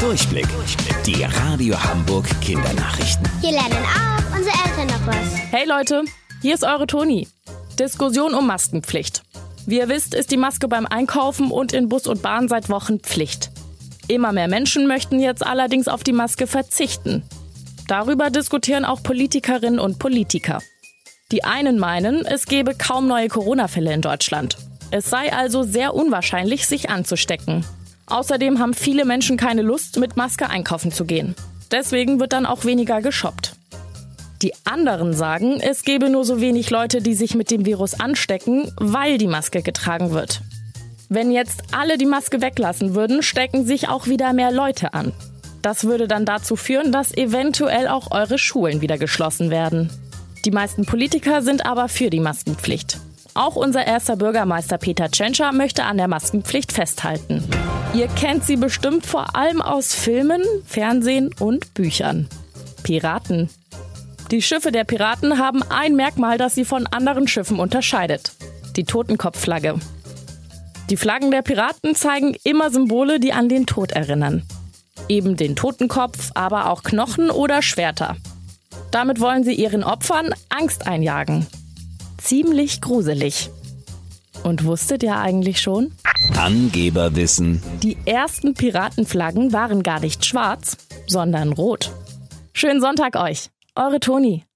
Durchblick. Die Radio Hamburg Kindernachrichten. Hier lernen auch unsere Eltern noch was. Hey Leute, hier ist eure Toni. Diskussion um Maskenpflicht. Wie ihr wisst, ist die Maske beim Einkaufen und in Bus und Bahn seit Wochen Pflicht. Immer mehr Menschen möchten jetzt allerdings auf die Maske verzichten. Darüber diskutieren auch Politikerinnen und Politiker. Die einen meinen, es gebe kaum neue Corona-Fälle in Deutschland. Es sei also sehr unwahrscheinlich, sich anzustecken. Außerdem haben viele Menschen keine Lust, mit Maske einkaufen zu gehen. Deswegen wird dann auch weniger geshoppt. Die anderen sagen, es gebe nur so wenig Leute, die sich mit dem Virus anstecken, weil die Maske getragen wird. Wenn jetzt alle die Maske weglassen würden, stecken sich auch wieder mehr Leute an. Das würde dann dazu führen, dass eventuell auch eure Schulen wieder geschlossen werden. Die meisten Politiker sind aber für die Maskenpflicht. Auch unser erster Bürgermeister Peter Tschentscher möchte an der Maskenpflicht festhalten. Ihr kennt sie bestimmt vor allem aus Filmen, Fernsehen und Büchern. Piraten. Die Schiffe der Piraten haben ein Merkmal, das sie von anderen Schiffen unterscheidet. Die Totenkopfflagge. Die Flaggen der Piraten zeigen immer Symbole, die an den Tod erinnern. Eben den Totenkopf, aber auch Knochen oder Schwerter. Damit wollen sie ihren Opfern Angst einjagen. Ziemlich gruselig. Und wusstet ihr eigentlich schon? Angeberwissen. Die ersten Piratenflaggen waren gar nicht schwarz, sondern rot. Schönen Sonntag euch. Eure Toni.